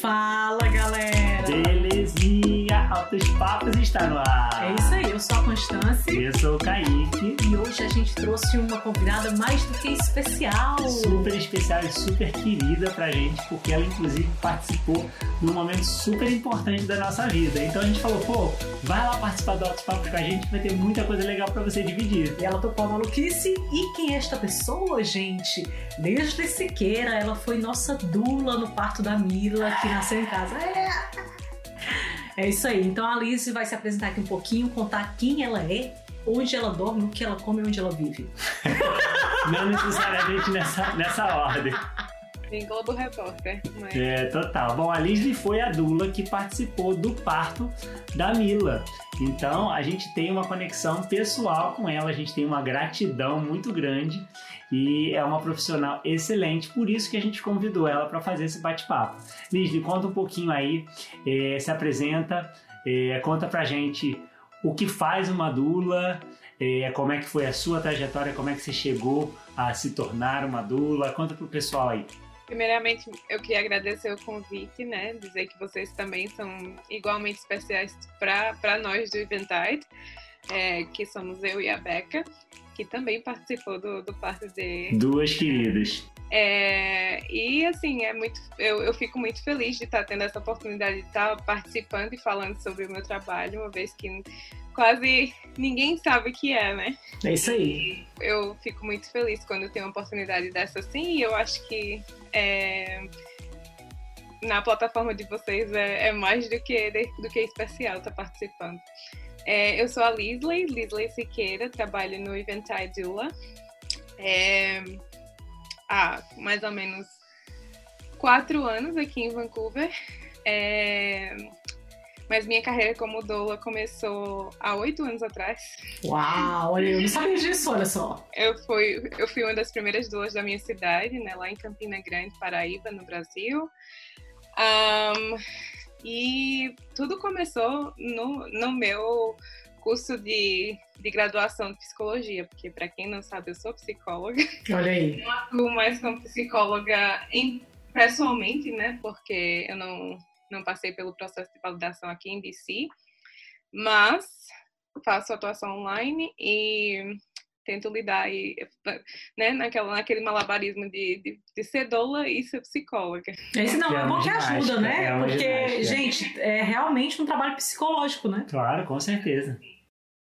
Fala, galera! Belezinha, Altos Papos está no ar. É isso aí, eu sou a Constância Eu sou o Kaique, e hoje a gente trouxe uma convidada mais do que especial. super especial e super querida pra gente, porque ela inclusive participou num momento super importante da nossa vida. Então a gente falou, pô, vai lá participar do Altos Papos com a gente, vai ter muita coisa legal pra você dividir. E ela tocou a maluquice. E quem é esta pessoa, gente? Desde Siqueira, ela foi nossa dula no parto da Mila, que nasceu em casa. É. É isso aí. Então a Alice vai se apresentar aqui um pouquinho, contar quem ela é, onde ela dorme, o que ela come e onde ela vive. Não necessariamente nessa, nessa ordem. Globo Repórter, mas É, total. Bom, a Lisli foi a dula que participou do parto da Mila. Então, a gente tem uma conexão pessoal com ela, a gente tem uma gratidão muito grande e é uma profissional excelente, por isso que a gente convidou ela para fazer esse bate-papo. Lisli, conta um pouquinho aí, eh, se apresenta, eh, conta pra gente o que faz uma dula, eh, como é que foi a sua trajetória, como é que você chegou a se tornar uma dula, conta pro pessoal aí. Primeiramente eu queria agradecer o convite, né? Dizer que vocês também são igualmente especiais para nós do Eventide, é, que somos eu e a Beca, que também participou do, do parto de. Duas queridas. É, e assim, é muito, eu, eu fico muito feliz de estar tendo essa oportunidade de estar participando e falando sobre o meu trabalho, uma vez que quase ninguém sabe o que é, né? É isso aí. eu fico muito feliz quando eu tenho uma oportunidade dessa assim e eu acho que é, na plataforma de vocês é, é mais do que, do que especial estar participando. É, eu sou a Lisley, Lisley Siqueira, trabalho no Eventai Dula é, há mais ou menos quatro anos aqui em Vancouver. É, mas minha carreira como doula começou há oito anos atrás. Uau, olha, eu não sabia disso, olha só. Eu fui, eu fui uma das primeiras duas da minha cidade, né, lá em Campina Grande, Paraíba, no Brasil. Ahn, e tudo começou no, no meu curso de, de graduação de psicologia, porque para quem não sabe, eu sou psicóloga. Olha aí. Não atuo mais como psicóloga em, pessoalmente, né, porque eu não, não passei pelo processo de validação aqui em BC, mas faço atuação online e tento lidar aí, né, naquela, naquele malabarismo de, de, de ser doula e ser psicóloga. Esse não, É é bom que ajuda, né? é Porque, ginástica. gente, é realmente um trabalho psicológico, né? Claro, com certeza.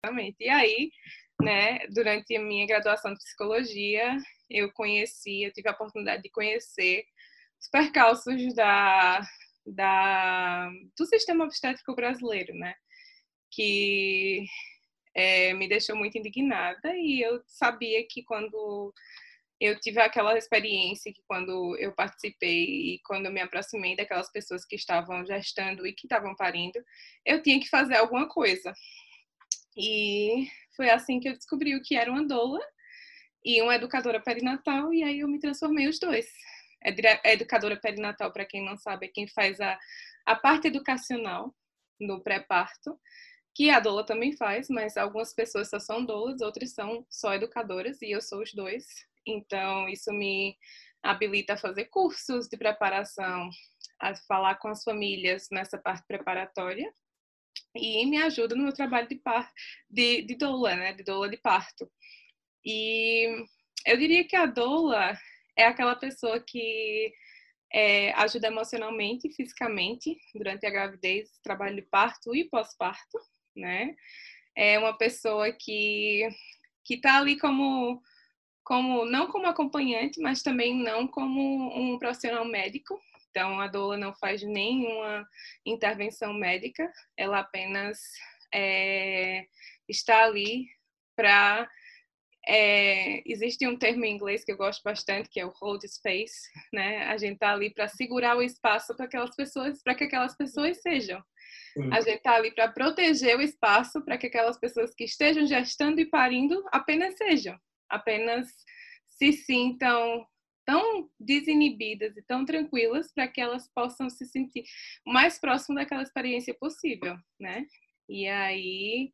Exatamente. E aí, né, durante a minha graduação de psicologia, eu conheci, eu tive a oportunidade de conhecer os percalços da, da, do sistema obstétrico brasileiro, né? Que é, me deixou muito indignada e eu sabia que quando eu tive aquela experiência que quando eu participei e quando eu me aproximei daquelas pessoas que estavam gestando e que estavam parindo, eu tinha que fazer alguma coisa. E foi assim que eu descobri o que era uma doula e uma educadora perinatal, e aí eu me transformei os dois. É é educadora perinatal, para quem não sabe, é quem faz a, a parte educacional no pré-parto, que a doula também faz, mas algumas pessoas só são doulas, outras são só educadoras, e eu sou os dois. Então, isso me habilita a fazer cursos de preparação, a falar com as famílias nessa parte preparatória, e me ajuda no meu trabalho de, par, de, de doula, né? De doula de parto. E eu diria que a doula é aquela pessoa que é, ajuda emocionalmente e fisicamente durante a gravidez, trabalho de parto e pós-parto, né? É uma pessoa que que está ali como como não como acompanhante, mas também não como um profissional médico. Então a doula não faz nenhuma intervenção médica, ela apenas é, está ali para é, existe um termo em inglês que eu gosto bastante que é o hold space, né? A gente tá ali para segurar o espaço para aquelas pessoas, para que aquelas pessoas sejam. A gente tá ali para proteger o espaço para que aquelas pessoas que estejam gestando e parindo apenas sejam, apenas se sintam tão desinibidas e tão tranquilas para que elas possam se sentir o mais próximo daquela experiência possível, né? E aí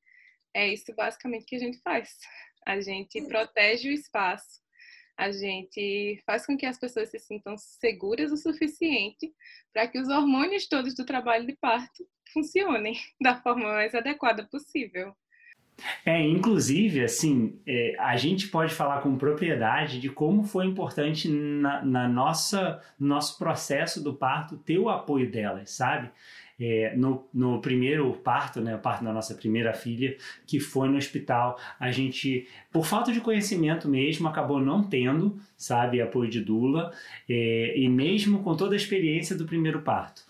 é isso basicamente que a gente faz. a gente protege o espaço, a gente faz com que as pessoas se sintam seguras o suficiente para que os hormônios todos do trabalho de parto funcionem da forma mais adequada possível. É, inclusive, assim, é, a gente pode falar com propriedade de como foi importante na, na nossa, no nosso processo do parto ter o apoio delas, sabe? É, no, no, primeiro parto, né, o parto da nossa primeira filha, que foi no hospital, a gente, por falta de conhecimento mesmo, acabou não tendo, sabe, apoio de dula, é, e mesmo com toda a experiência do primeiro parto,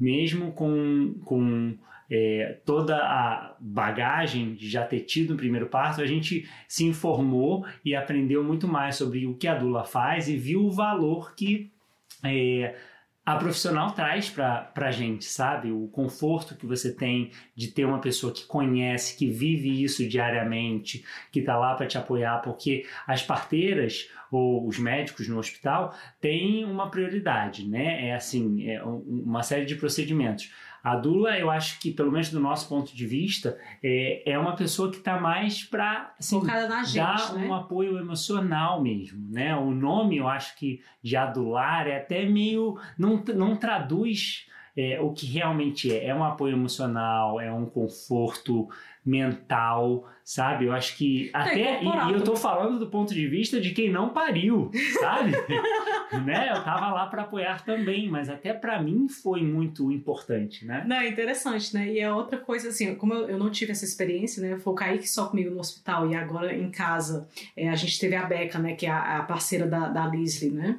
mesmo com, com é, toda a bagagem de já ter tido um primeiro parto, a gente se informou e aprendeu muito mais sobre o que a dula faz e viu o valor que é, a profissional traz para a gente, sabe? O conforto que você tem de ter uma pessoa que conhece, que vive isso diariamente, que está lá para te apoiar, porque as parteiras ou os médicos no hospital têm uma prioridade, né? É assim, é uma série de procedimentos. A Dula, eu acho que, pelo menos do nosso ponto de vista, é, é uma pessoa que está mais para assim, dar né? um apoio emocional mesmo. Né? O nome, eu acho que de adular é até meio. não, não traduz é, o que realmente é. É um apoio emocional, é um conforto mental, sabe? Eu acho que é até é e, e, eu tô falando do ponto de vista de quem não pariu, sabe? né? Eu tava lá para apoiar também, mas até para mim foi muito importante, né? Não, é interessante, né? E é outra coisa assim, como eu, eu não tive essa experiência, né? Foi o Kaique só comigo no hospital e agora em casa é, a gente teve a Beca, né? Que é a, a parceira da, da Leslie, né?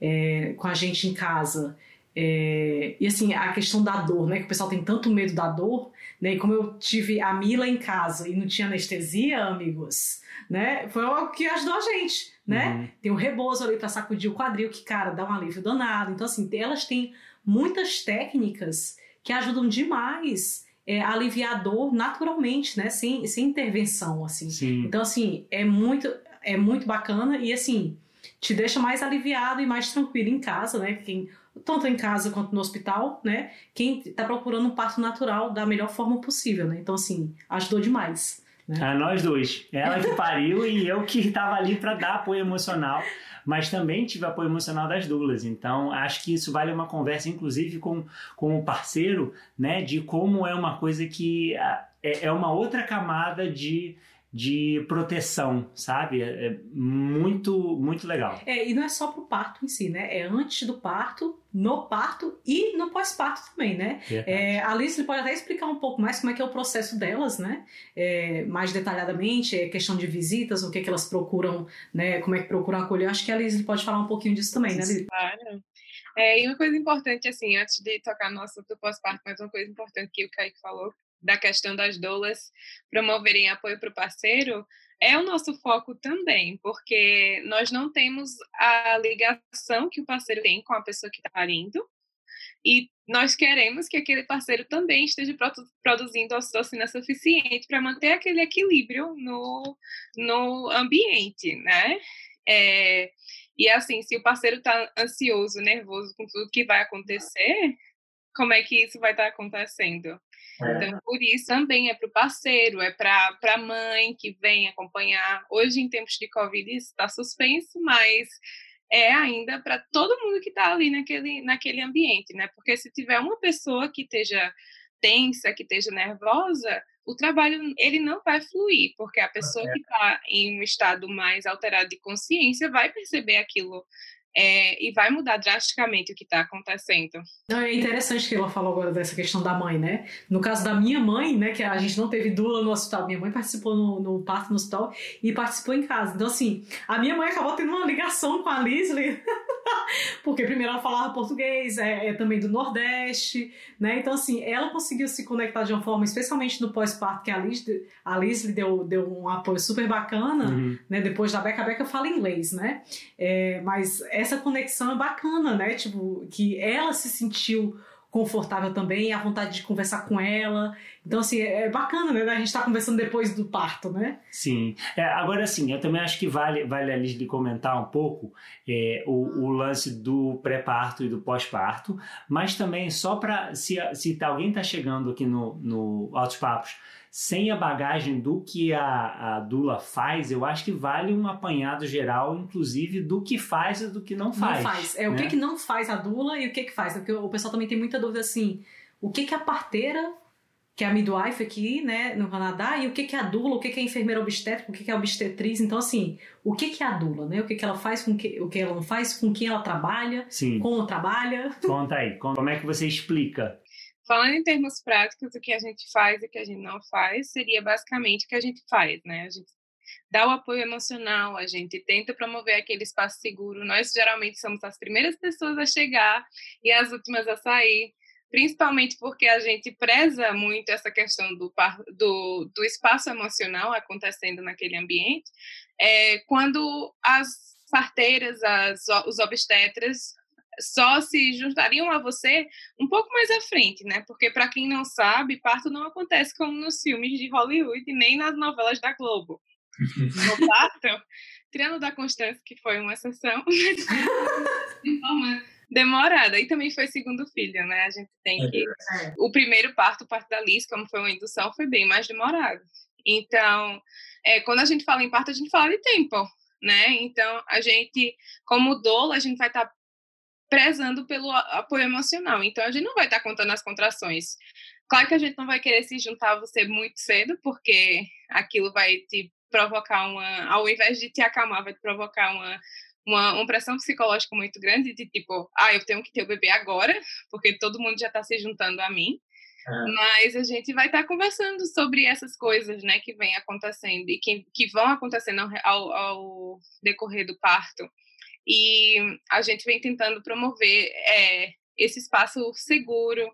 É, com a gente em casa. É, e assim, a questão da dor, né? Que o pessoal tem tanto medo da dor, né? E como eu tive a Mila em casa e não tinha anestesia, amigos, né? Foi o que ajudou a gente, né? Uhum. Tem o rebozo ali para sacudir o quadril, que, cara, dá um alívio danado. Então, assim, elas têm muitas técnicas que ajudam demais é, a aliviar a dor naturalmente, né? Sem, sem intervenção, assim. Sim. Então, assim, é muito, é muito bacana e, assim, te deixa mais aliviado e mais tranquilo em casa, né? Quem tanto em casa quanto no hospital, né? Quem está procurando um parto natural da melhor forma possível, né? Então, assim, ajudou demais. Né? A nós dois. Ela que pariu e eu que estava ali para dar apoio emocional, mas também tive apoio emocional das duas. Então, acho que isso vale uma conversa, inclusive, com, com o parceiro, né? De como é uma coisa que é, é uma outra camada de de proteção, sabe? É, é muito, muito legal. É, e não é só pro parto em si, né? É antes do parto, no parto e no pós-parto também, né? É, a Alice pode até explicar um pouco mais como é que é o processo delas, né? É, mais detalhadamente, é questão de visitas, o que, é que elas procuram, né? Como é que procuram acolher. Acho que a Alice pode falar um pouquinho disso também, né, Alice? Claro. É, e uma coisa importante, assim, antes de tocar no assunto do pós-parto, mas uma coisa importante que o Kaique falou, da questão das doulas promoverem apoio para o parceiro, é o nosso foco também, porque nós não temos a ligação que o parceiro tem com a pessoa que está parindo, e nós queremos que aquele parceiro também esteja produzindo ocitocina suficiente para manter aquele equilíbrio no, no ambiente, né? É, e assim, se o parceiro está ansioso, nervoso com tudo que vai acontecer, como é que isso vai estar tá acontecendo? É. Então, por isso também é para o parceiro, é para a mãe que vem acompanhar. Hoje, em tempos de Covid, isso está suspenso, mas é ainda para todo mundo que está ali naquele, naquele ambiente, né? Porque se tiver uma pessoa que esteja tensa, que esteja nervosa, o trabalho ele não vai fluir, porque a pessoa que está em um estado mais alterado de consciência vai perceber aquilo é, e vai mudar drasticamente o que está acontecendo. Não, é interessante que ela falou agora dessa questão da mãe, né? No caso da minha mãe, né, que a gente não teve dula no hospital, minha mãe participou no, no parto no hospital e participou em casa. Então, assim, a minha mãe acabou tendo uma ligação com a Leslie, porque primeiro ela falava português, é, é, também do Nordeste, né? Então, assim, ela conseguiu se conectar de uma forma, especialmente no pós-parto, que a Leslie, a Leslie deu, deu um apoio super bacana, uhum. né? Depois da Beca, a Beca fala inglês, né? É, mas essa conexão é bacana, né? Tipo, que ela se sentiu confortável também, a vontade de conversar com ela. Então, assim, é bacana, né? A gente estar tá conversando depois do parto, né? Sim. É, agora, sim, eu também acho que vale, vale a Liz comentar um pouco é, o, o, lance do pré-parto e do pós-parto, mas também só para, se, se alguém está chegando aqui no, no Altos Papos sem a bagagem do que a, a Dula faz, eu acho que vale um apanhado geral, inclusive, do que faz e do que não faz. Não faz. É né? o que, que não faz a Dula e o que, que faz. Porque o pessoal também tem muita dúvida assim: o que, que a parteira, que é a midwife aqui, né, no Canadá, e o que, que é a Dula, o que, que é a enfermeira obstétrica, o que, que é a obstetriz. Então, assim, o que, que é a Dula, né? O que, que ela faz, com que, o que ela não faz, com quem ela trabalha, Sim. como trabalha. Conta aí, como é que você explica Falando em termos práticos, o que a gente faz e o que a gente não faz seria basicamente o que a gente faz, né? A gente dá o apoio emocional, a gente tenta promover aquele espaço seguro. Nós geralmente somos as primeiras pessoas a chegar e as últimas a sair, principalmente porque a gente preza muito essa questão do, do, do espaço emocional acontecendo naquele ambiente. É, quando as parteiras, as, os obstetras só se juntariam a você um pouco mais à frente, né? Porque para quem não sabe, parto não acontece como nos filmes de Hollywood nem nas novelas da Globo. No parto, tirando da Constância, que foi uma exceção, de forma demorada. E também foi segundo filho, né? A gente tem que. É. O primeiro parto, o parto da Liz, como foi uma indução, foi bem mais demorado. Então, é, quando a gente fala em parto, a gente fala de tempo, né? Então, a gente, como dolo, a gente vai estar tá prezando pelo apoio emocional. Então, a gente não vai estar contando as contrações. Claro que a gente não vai querer se juntar a você muito cedo, porque aquilo vai te provocar uma. Ao invés de te acalmar, vai te provocar uma, uma, uma pressão psicológica muito grande, de tipo, ah, eu tenho que ter o bebê agora, porque todo mundo já está se juntando a mim. É. Mas a gente vai estar conversando sobre essas coisas, né, que vêm acontecendo e que, que vão acontecendo ao, ao decorrer do parto. E a gente vem tentando promover é, esse espaço seguro,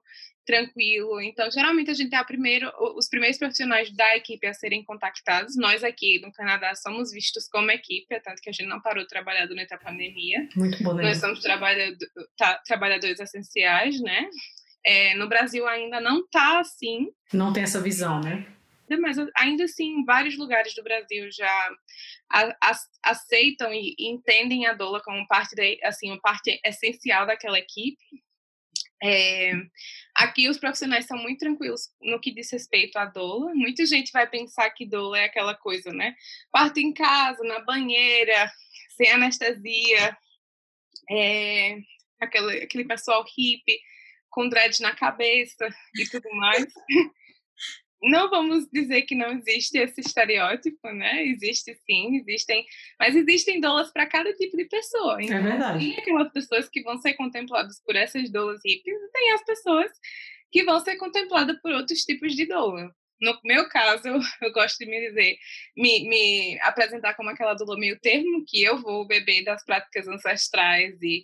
tranquilo. Então, geralmente a gente é primeiro, os primeiros profissionais da equipe a serem contactados. Nós aqui no Canadá somos vistos como equipe, tanto que a gente não parou de trabalhar durante a pandemia. Muito bom. Né? Nós somos trabalhador, tá, trabalhadores essenciais, né? É, no Brasil ainda não está assim. Não tem essa visão, né? mas ainda assim, em vários lugares do Brasil já aceitam e entendem a doula como parte, de, assim, uma parte essencial daquela equipe. É, aqui os profissionais são muito tranquilos no que diz respeito à doula. Muita gente vai pensar que doula é aquela coisa, né? Parto em casa, na banheira, sem anestesia, é, aquele, aquele pessoal hippie com dread na cabeça e tudo mais. não vamos dizer que não existe esse estereótipo, né? Existe sim, existem, mas existem doulas para cada tipo de pessoa. É então, é verdade. Tem aquelas pessoas que vão ser contempladas por essas doulas hippies e tem as pessoas que vão ser contempladas por outros tipos de doula no meu caso, eu, gosto de me dizer, me, me, apresentar como aquela do meio termo, que eu vou beber das práticas ancestrais e,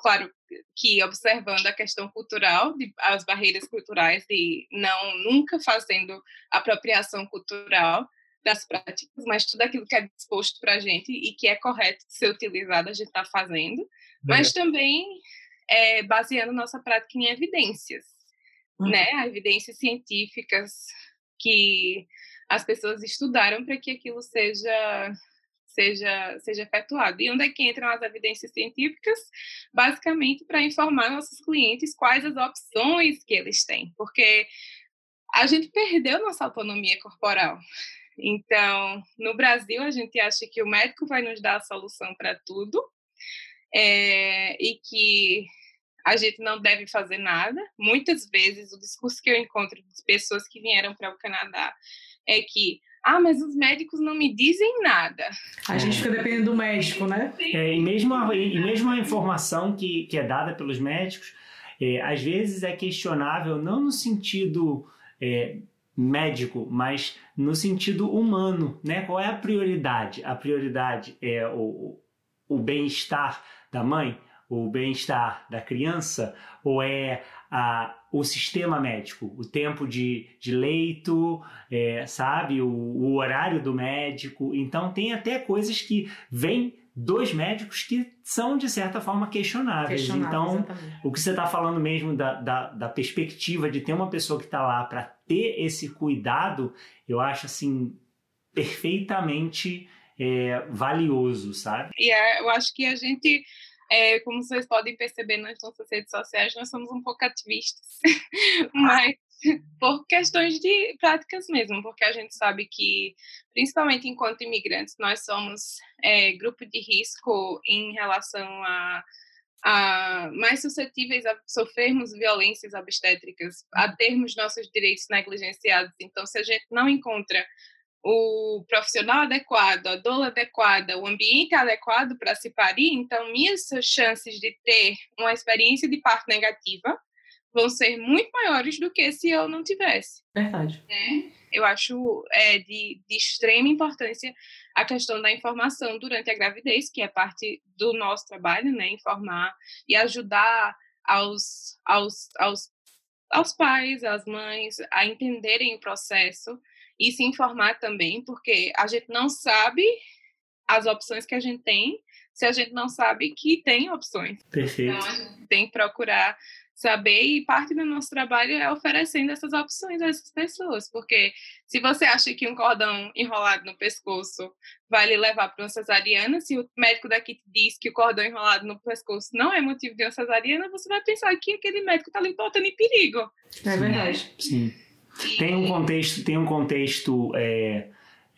claro, que observando a questão cultural, de, as barreiras culturais e não nunca fazendo apropriação cultural das práticas, mas tudo aquilo que é disposto para a gente e que é correto de ser utilizado, a gente está fazendo, mas também é, baseando nossa prática em evidências, uhum. né? Evidências científicas, que as pessoas estudaram para que aquilo seja seja seja efetuado. E onde é que entram as evidências científicas? Basicamente para informar nossos clientes quais as opções que eles têm, porque a gente perdeu nossa autonomia corporal. Então, no Brasil, a gente acha que o médico vai nos dar a solução para tudo é, e que a gente não deve fazer nada. Muitas vezes, o discurso que eu encontro de pessoas que vieram para o Canadá é que ah, mas os médicos não me dizem nada. A gente fica dependendo do médico, né? É, e, mesmo a, e mesmo a informação que, que é dada pelos médicos, é, às vezes é questionável, não no sentido é, médico, mas no sentido humano, né? Qual é a prioridade? A prioridade é o, o bem-estar da mãe? O bem-estar da criança ou é a, o sistema médico, o tempo de, de leito, é, sabe, o, o, horário do médico. Então, tem até coisas que vêm dois médicos que são, de certa forma, questionáveis. então, exatamente. o que você está falando mesmo da, da, da, perspectiva de ter uma pessoa que está lá para ter esse cuidado, eu acho assim perfeitamente é, valioso, sabe? E é, eu acho que a gente é, como vocês podem perceber nas nossas redes sociais, nós somos um pouco ativistas, mas por questões de práticas mesmo, porque a gente sabe que, principalmente enquanto imigrantes, nós somos é, grupo de risco em relação a, a mais suscetíveis a sofrermos violências obstétricas, a termos nossos direitos negligenciados. Então, se a gente não encontra o profissional adequado, a doula adequada, o ambiente adequado para se parir, então minhas chances de ter uma experiência de parto negativa vão ser muito maiores do que se eu não tivesse. Verdade. Né? Eu acho é, de, de extrema importância a questão da informação durante a gravidez, que é parte do nosso trabalho, né? Informar e ajudar aos, aos, aos, aos pais, às mães a entenderem o processo e se informar também, porque a gente não sabe as opções que a gente tem se a gente não sabe que tem opções. Perfeito. Então a gente tem que procurar saber e parte do nosso trabalho é oferecendo essas opções a essas pessoas, porque se você acha que um cordão enrolado no pescoço vai lhe levar para uma cesariana, se o médico daqui te diz que o cordão enrolado no pescoço não é motivo de uma cesariana, você vai pensar que aquele médico está lhe botando em perigo. É verdade. Sim. Tem um contexto, tem um contexto é,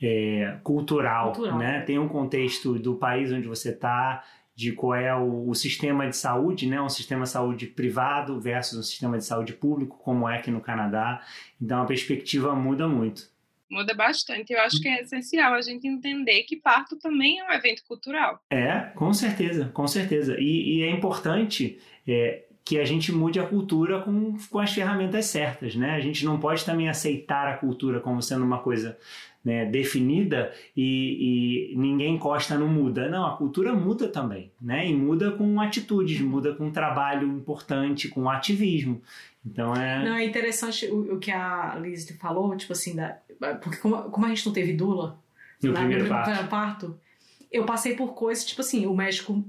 é, cultural, cultural, né? Tem um contexto do país onde você está, de qual é o, o, sistema de saúde, né? Um sistema de saúde privado versus um sistema de saúde público, como é aqui no Canadá. Então a perspectiva muda muito. Muda bastante. Eu acho que é essencial a gente entender que parto também é um evento cultural. É, com certeza, com certeza. E, e é importante é, que a gente mude a cultura com, com as ferramentas certas, né? A gente não pode também aceitar a cultura como sendo uma coisa né, definida e, e, ninguém encosta, não muda. Não, a cultura muda também, né? E muda com atitudes, muda com trabalho importante, com ativismo. Então é. Não, é interessante o, o que a Liz falou, tipo assim, da, porque como, como a gente não teve dula no, primeiro, no parto. parto, eu passei por coisas, tipo assim, o médico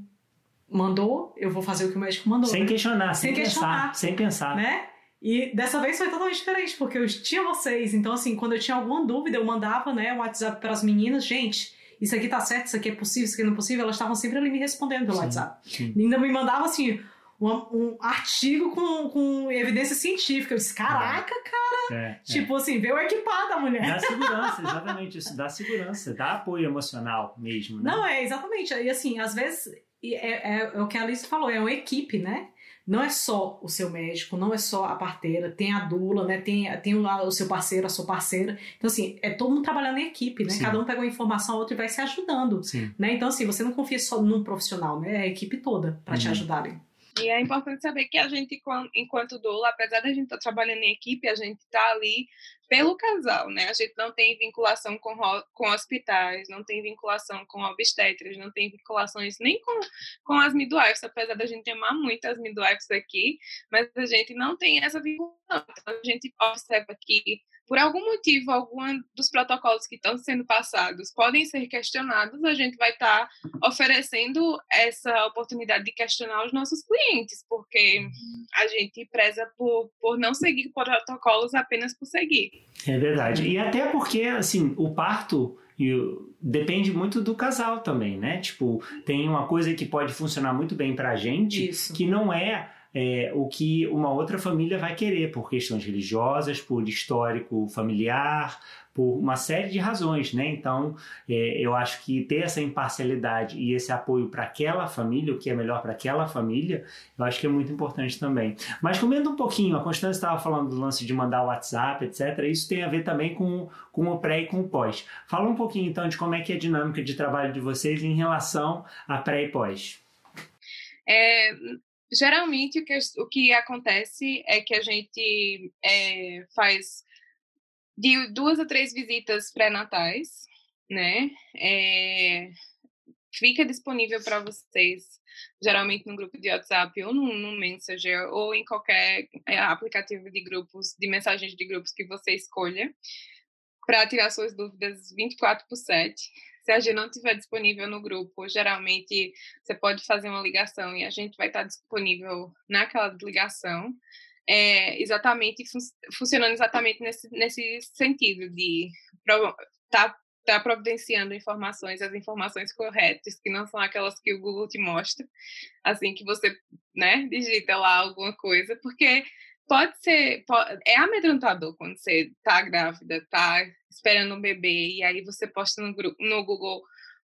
mandou, eu vou fazer o que o médico mandou. Sem questionar, sem, sem questionar, pensar, sem pensar. Né? E dessa vez foi totalmente diferente, porque eu tinha vocês. Então, assim, quando eu tinha alguma dúvida, eu mandava, né, um WhatsApp para as meninas, gente. Isso aqui tá certo, isso aqui é possível, isso aqui não é possível. Elas estavam sempre ali me respondendo pelo sim, WhatsApp. Sim. ainda me mandava, assim, um, um, artigo com, com evidência científica. Eu disse, caraca, cara. É, é. tipo é. assim, veio equipada a mulher. Dá segurança, exatamente. Isso dá segurança, dá apoio emocional mesmo. Né? Não, é, exatamente. E assim, às vezes é, é, é, o que a Alice falou, é uma equipe, né? Não é só o seu médico, não é só a parteira, tem a dula, né? Tem, tem o, o seu parceiro, a sua parceira. Então, assim, é todo mundo trabalhando em equipe, né? Sim. Cada um pega uma informação, o outro vai se ajudando. Sim. Né? Então, assim, você não confia só num profissional, né? É a equipe toda para uhum. te ajudarem. E é importante saber que a gente, enquanto doula, apesar da gente estar tá trabalhando em equipe, a gente está ali pelo casal, né? A gente não tem vinculação com, com hospitais, não tem vinculação com obstetras, não tem vinculações nem com, com as midwives, apesar da gente amar muito as midwives aqui, mas a gente não tem essa vinculação. Então, a gente observa que por algum motivo, algum dos protocolos que estão sendo passados podem ser questionados, a gente vai estar tá oferecendo essa oportunidade de questionar os nossos clientes, porque a gente preza por, por não seguir protocolos apenas por seguir. É verdade. E até porque, assim, o parto depende muito do casal também, né? Tipo, tem uma coisa que pode funcionar muito bem pra gente, Isso. que não é é, o que uma outra família vai querer, por questões religiosas, por histórico familiar, por uma série de razões, né? Então, é, eu acho que ter essa imparcialidade e esse apoio para aquela família, o que é melhor para aquela família, eu acho que é muito importante também. Mas comendo um pouquinho, a Constância estava falando do lance de mandar o WhatsApp, etc. Isso tem a ver também com, com o pré e com o pós. Fala um pouquinho, então, de como é que é a dinâmica de trabalho de vocês em relação a pré e pós. É, Geralmente, o que, o que acontece é que a gente é, faz de duas a três visitas pré-natais, né? É, fica disponível para vocês, geralmente no grupo de WhatsApp ou no, no Messenger ou em qualquer é, aplicativo de grupos, de mensagens de grupos que você escolha. para tirar suas dúvidas 24 por 7. Se a gente não estiver disponível no grupo, geralmente você pode fazer uma ligação e a gente vai estar disponível naquela ligação. É, exatamente fun funcionando exatamente nesse, nesse sentido de estar tá, tá providenciando informações, as informações corretas, que não são aquelas que o Google te mostra, assim que você né, digita lá alguma coisa, porque pode ser, pode, é amedrontador quando você tá grávida, tá esperando um bebê, e aí você posta no, no Google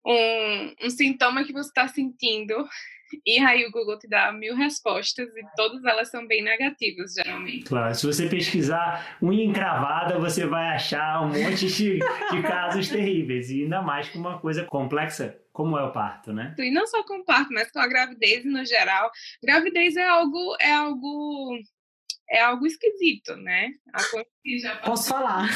um, um sintoma que você está sentindo, e aí o Google te dá mil respostas e todas elas são bem negativas, geralmente. Claro, se você pesquisar unha encravada, você vai achar um monte de, de casos terríveis, e ainda mais com uma coisa complexa como é o parto, né? E não só com o parto, mas com a gravidez no geral. Gravidez é algo, é algo é algo esquisito, né? Posso falar.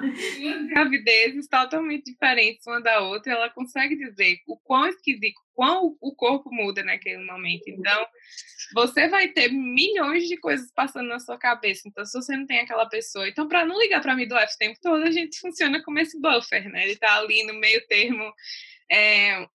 Duas gravidezes totalmente diferentes uma da outra, ela consegue dizer o quão esquisito, quão o corpo muda naquele momento. Então, você vai ter milhões de coisas passando na sua cabeça. Então, se você não tem aquela pessoa, então para não ligar para mim do F o tempo todo, a gente funciona como esse buffer, né? Ele está ali no meio termo é,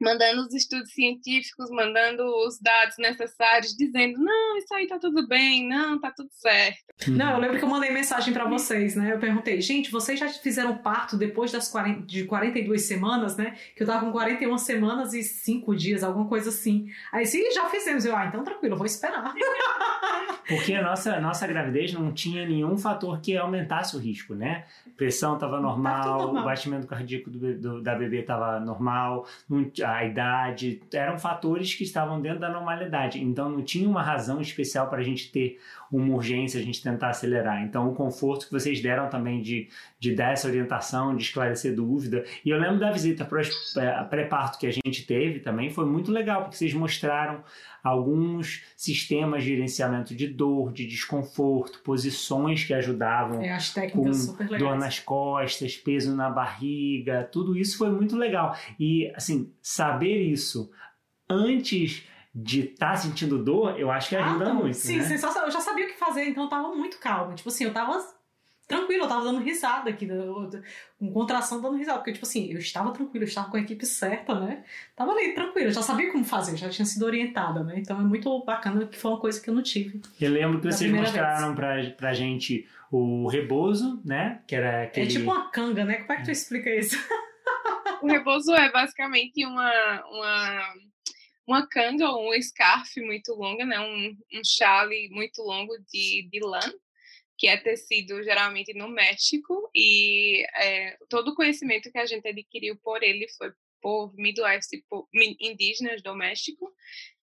mandando os estudos científicos, mandando os dados necessários, dizendo, não, isso aí tá tudo bem, não, tá tudo certo. Não, eu lembro que eu mandei mensagem para vocês, né? Eu perguntei, gente, vocês já fizeram parto depois das 40, de 42 semanas, né? Que eu tava com 41 semanas e 5 dias, alguma coisa assim. Aí, sim, já fizemos. Eu, ah, então tranquilo, eu vou esperar. Porque a nossa, nossa gravidez não tinha nenhum fator que aumentasse o risco, né? Pressão estava normal, tá normal, o batimento cardíaco do, do, da bebê estava normal, não, a idade, eram fatores que estavam dentro da normalidade. Então não tinha uma razão especial para a gente ter uma urgência, a gente tentar acelerar. Então o conforto que vocês deram também de, de dar essa orientação, de esclarecer dúvida. E eu lembro da visita é, pré-parto que a gente teve também, foi muito legal, porque vocês mostraram alguns sistemas de gerenciamento de dor, de desconforto, posições que ajudavam é, as técnicas com dor nas costas, peso na barriga, tudo isso foi muito legal. E assim, saber isso antes de estar tá sentindo dor, eu acho que ajuda ah, muito. Sim, né? sensação. Eu já sabia o que fazer, então eu tava muito calma. Tipo assim, eu tava tranquilo, eu tava dando risada aqui, com contração dando risada, porque, tipo assim, eu estava tranquilo, eu estava com a equipe certa, né? Tava ali, tranquilo, eu já sabia como fazer, já tinha sido orientada, né? Então é muito bacana que foi uma coisa que eu não tive. Eu lembro que vocês mostraram pra, pra gente o rebozo, né? Que era aquele... É tipo uma canga, né? Como é que tu explica isso? o rebozo é basicamente uma... uma uma canga ou um scarf muito longa, né? um, um chale muito longo de, de lã, que é tecido geralmente no México, e é, todo o conhecimento que a gente adquiriu por ele foi por midwives por indígenas do México,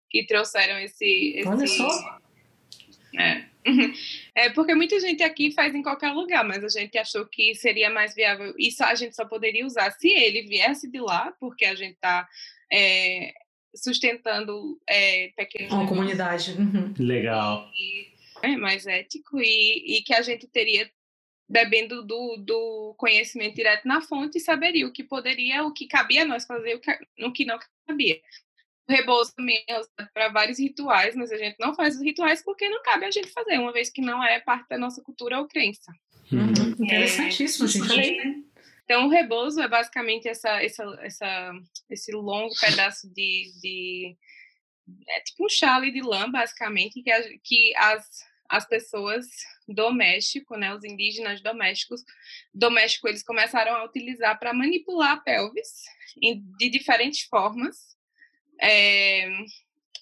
que trouxeram esse... esse Olha só! É. é porque muita gente aqui faz em qualquer lugar, mas a gente achou que seria mais viável. Isso a gente só poderia usar se ele viesse de lá, porque a gente está é, sustentando é, pequenos. Uma comunidade. Uhum. Legal. E, é mais ético e, e que a gente teria bebendo do, do conhecimento direto na fonte saberia o que poderia, o que cabia a nós fazer, o que, o que não cabia. O rebouço também é usado para vários rituais, mas a gente não faz os rituais porque não cabe a gente fazer, uma vez que não é parte da nossa cultura ou crença. Uhum. Interessantíssimo, é, gente. Então, o rebozo é basicamente essa, essa, essa, esse longo pedaço de, de. É tipo um chale de lã, basicamente, que, a, que as, as pessoas do México, né, os indígenas domésticos, do México, eles começaram a utilizar para manipular a pelvis de diferentes formas, é,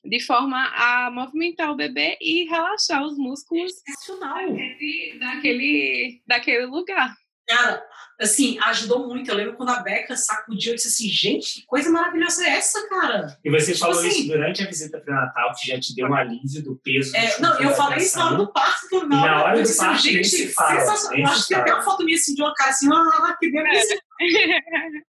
de forma a movimentar o bebê e relaxar os músculos daquele, daquele, daquele lugar. Cara, assim, ajudou muito. Eu lembro quando a Beca sacudiu, eu disse assim, gente, que coisa maravilhosa é essa, cara? E você tipo falou assim, isso durante a visita pré-natal, que já te deu um alívio do peso. É, não, eu falei isso na hora do parto, que na, na hora, do assim, parto, gente, se fala, sensacional. Eu acho que tem até uma foto minha assim, de uma cara assim, ah, que delícia.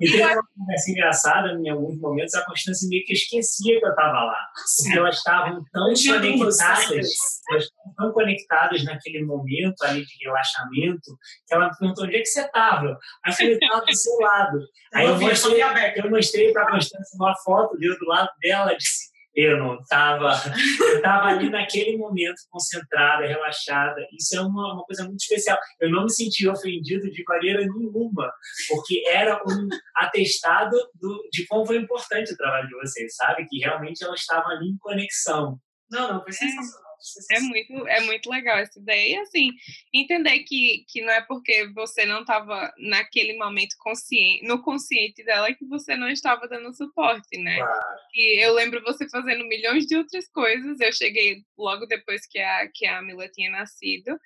E teve uma conversa engraçada em alguns momentos, a Constância meio que esquecia que eu estava lá. Porque elas estavam tão conectadas, elas estavam tão conectadas naquele momento ali de relaxamento, que ela me perguntou onde é que você estava. Aí eu falei, estava do seu lado. Aí eu mostrei, eu mostrei para a Constância uma foto deu do lado dela, disse Eu não estava. Eu estava ali naquele momento concentrada, relaxada. Isso é uma, uma coisa muito especial. Eu não me senti ofendido de maneira nenhuma, porque era um atestado do, de como foi importante o trabalho de vocês, sabe? Que realmente ela estava ali em conexão. Não, não, foi sensacional. É muito, é muito legal essa ideia. E, assim, entender que, que não é porque você não estava naquele momento consciente, no consciente dela que você não estava dando suporte, né? Claro. E eu lembro você fazendo milhões de outras coisas. Eu cheguei logo depois que a, que a Mila tinha nascido.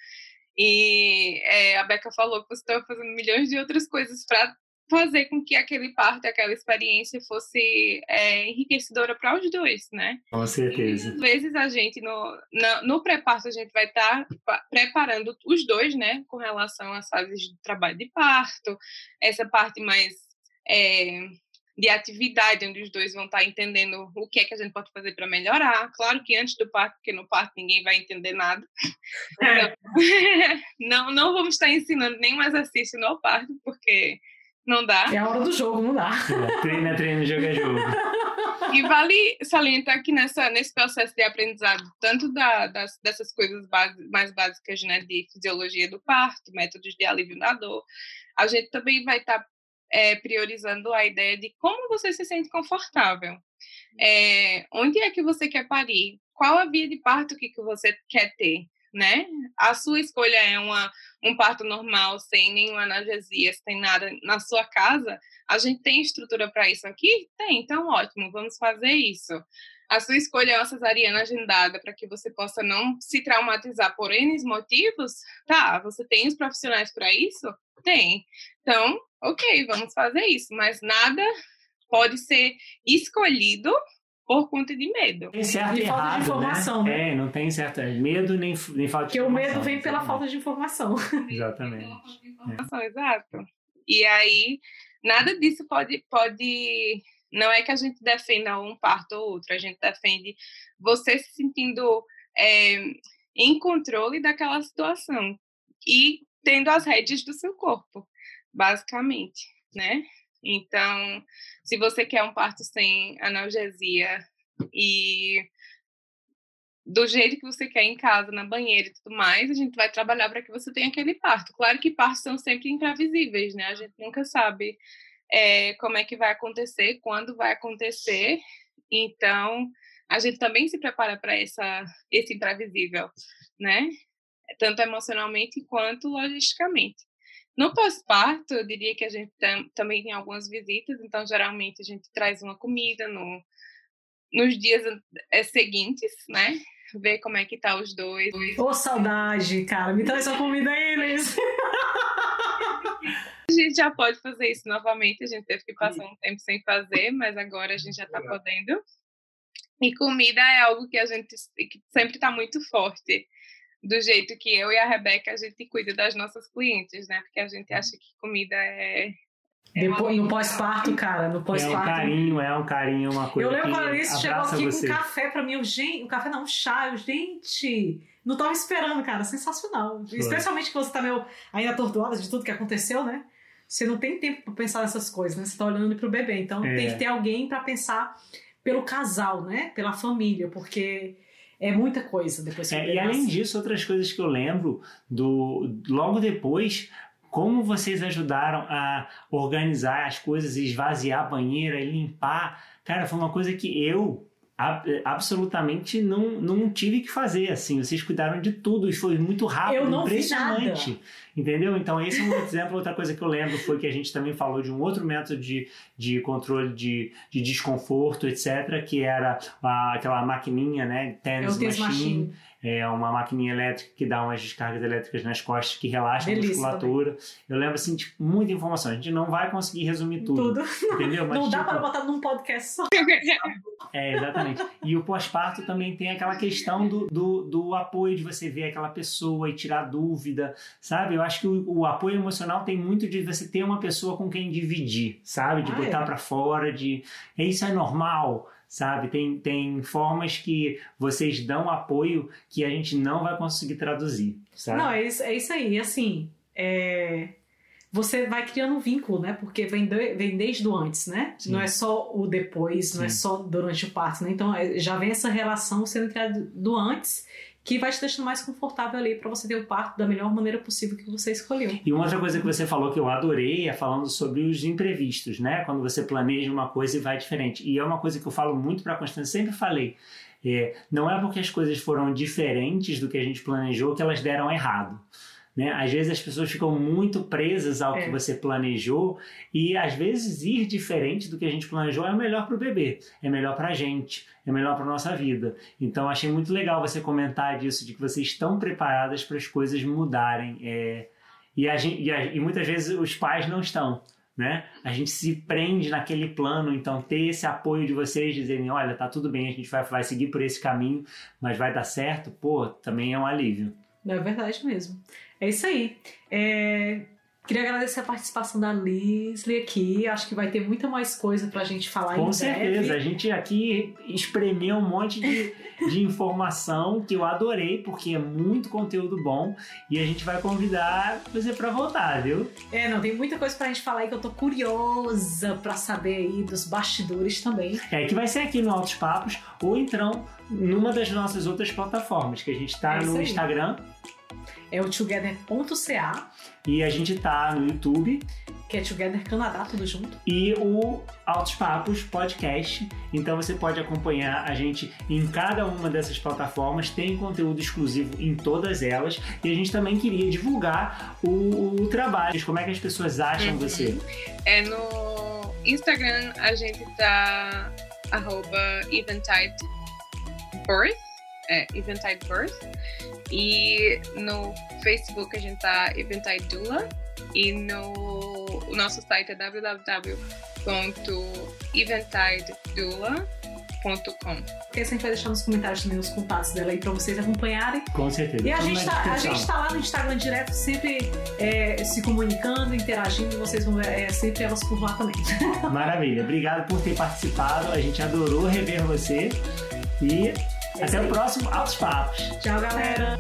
E é, a Beca falou que você estava fazendo milhões de outras coisas para fazer com que aquele parto, aquela experiência fosse é, enriquecedora para os dois, né? Com certeza. E, às vezes a gente, no, no, pré-parto, a gente vai estar tá preparando os dois, né? Com relação às fases de trabalho de parto, essa parte mais é, de atividade, onde os dois vão estar tá entendendo o que é que a gente pode fazer para melhorar. Claro que antes do parto, porque no parto ninguém vai entender nada. É. Então, não, não vamos estar ensinando nenhum exercício no parto, porque não dá. É a hora do jogo, não dá. É, treino é treino, jogo é jogo. E vale salientar que nessa, nesse processo de aprendizado, tanto da, das, dessas coisas base, mais básicas né, de fisiologia do parto, métodos de alívio da dor, a gente também vai estar tá, é, priorizando a ideia de como você se sente confortável. É, onde é que você quer parir? Qual a via de parto que, que você quer ter? né? A sua escolha é uma, um parto normal, sem nenhuma analgesia, sem nada na sua casa, a gente tem estrutura para isso aqui? Tem, então ótimo, vamos fazer isso. A sua escolha é uma cesariana agendada para que você possa não se traumatizar por N motivos? Tá, você tem os profissionais para isso? Tem. Então, ok, vamos fazer isso, mas nada pode ser escolhido por conta de medo. Tem certo e falta errado, de informação, né? né? É, não tem certo é medo nem, nem falta de Porque o informação. medo vem pela falta de informação. Exatamente. informação, exato. E aí, nada disso pode, pode. Não é que a gente defenda um parto ou outro, a gente defende você se sentindo é, em controle daquela situação e tendo as rédeas do seu corpo, basicamente, né? Então, se você quer um parto sem analgesia e do jeito que você quer em casa, na banheira e tudo mais, a gente vai trabalhar para que você tenha aquele parto. Claro que partos são sempre imprevisíveis, né? A gente nunca sabe é, como é que vai acontecer, quando vai acontecer. Então, a gente também se prepara para essa esse imprevisível, né? Tanto emocionalmente quanto logisticamente. No pós-parto, eu diria que a gente tam, também tem algumas visitas, então geralmente a gente traz uma comida no, nos dias é, seguintes, né? Ver como é que tá os dois. Ô, saudade, cara. Me traz sua comida aí, Liz. A gente já pode fazer isso novamente, a gente teve que passar um tempo sem fazer, mas agora a gente já tá podendo. E comida é algo que a gente que sempre tá muito forte do jeito que eu e a Rebeca a gente cuida das nossas clientes, né? Porque a gente acha que comida é. é Depois, no pós-parto, cara, no É um pós-parto. carinho, é um carinho, uma coisa eu lembro que a chegou aqui você. com café pra mim, eu, gente, um café não, um chá, eu, gente, não tava esperando, cara, sensacional. Especialmente que você tá meio ainda atordoada de tudo que aconteceu, né? Você não tem tempo pra pensar nessas coisas, né? Você tá olhando pro bebê, então É. tem que ter alguém pra pensar pelo casal, né? Pela família, porque é muita coisa depois que É, e além disso, outras coisas que eu lembro do logo depois, como vocês ajudaram a organizar as coisas, esvaziar a banheira e limpar. Cara, foi uma coisa que eu absolutamente não, não tive que fazer assim. Vocês cuidaram de tudo e foi muito rápido, impressionante. Entendeu? Então, esse é um exemplo. Outra coisa que eu lembro foi que a gente também falou de um outro método de, de controle de, de desconforto, etc., que era a- aquela maquininha, né? Tens Machine. Machine. É uma maquininha elétrica que dá umas descargas elétricas nas costas que relaxa a musculatura. Eu lembro, assim, de muita informação. A gente não vai conseguir resumir tudo, Tudo. entendeu? Mas, não dá tipo, para botar num podcast só. É, exatamente. E o pós-parto também tem aquela questão do, do, do apoio, de você ver aquela pessoa e tirar dúvida, sabe? Eu acho que o, o apoio emocional tem muito de você ter uma pessoa com quem dividir, sabe? De Ah, botar é. pra fora, de isso é normal, sabe? Tem, tem formas que vocês dão apoio que a gente não vai conseguir traduzir, sabe? Não, é isso, é isso aí. Assim, é, você vai criando um vínculo, né? Porque vem, de, vem desde o antes, né? Sim. Não é só o depois, não é Sim. só durante o parto, né? Então é, já vem essa relação sendo criada do antes, que vai te deixando mais confortável ali para você ter o parto da melhor maneira possível que você escolheu. E uma outra coisa que você falou que eu adorei é falando sobre os imprevistos, né? Quando você planeja uma coisa e vai diferente. E é uma coisa que eu falo muito para a Constância, sempre falei. É, não é porque as coisas foram diferentes do que a gente planejou que elas deram errado. Né? Às vezes as pessoas ficam muito presas ao É. que você planejou e às vezes ir diferente do que a gente planejou é o melhor para o bebê, é melhor para a gente, é melhor para nossa vida. Então achei muito legal você comentar disso, de que vocês estão preparadas para as coisas mudarem. É, e, gente, e, a- e muitas vezes os pais não estão. Né? A gente se prende naquele plano, então ter esse apoio de vocês dizerem, olha, tá tudo bem, a gente vai, vai seguir por esse caminho, mas vai dar certo, pô, também é um alívio. É verdade mesmo. É isso aí. É, Queria agradecer a participação da Lisley aqui. Acho que vai ter muita mais coisa pra gente falar Com em certeza, breve. a gente aqui espremeu um monte de, de informação que eu adorei, porque é muito conteúdo bom e a gente vai convidar você para voltar, viu? É, não, tem muita coisa pra gente falar aí que eu tô curiosa pra saber aí dos bastidores também. É que vai ser aqui no Altos Papos ou então numa das nossas outras plataformas, que a gente tá É no aí. Instagram É o together.ca, e a gente tá no YouTube que é Together Canadá, tudo junto. e o Altos Papos Podcast. Então você pode acompanhar a gente em cada uma dessas plataformas, tem conteúdo exclusivo em todas elas. E a gente também queria divulgar o, o trabalho. Como é que as pessoas acham Uhum. você? É no Instagram a gente tá arroba Eventide Birth. É, Eventide Birth. E no Facebook a gente tá Eventide Doula. E no o nosso site é www.eventidedoula.com. Porque sempre vai deixar nos comentários também os contatos dela aí pra vocês acompanharem. Com certeza. E a gente, tá, a gente tá lá no Instagram direto, sempre é, se comunicando, interagindo, e vocês vão ver é, sempre elas por lá também. Maravilha. Obrigado por ter participado. A gente adorou rever você. E até o próximo Altos Papos. Tchau, galera!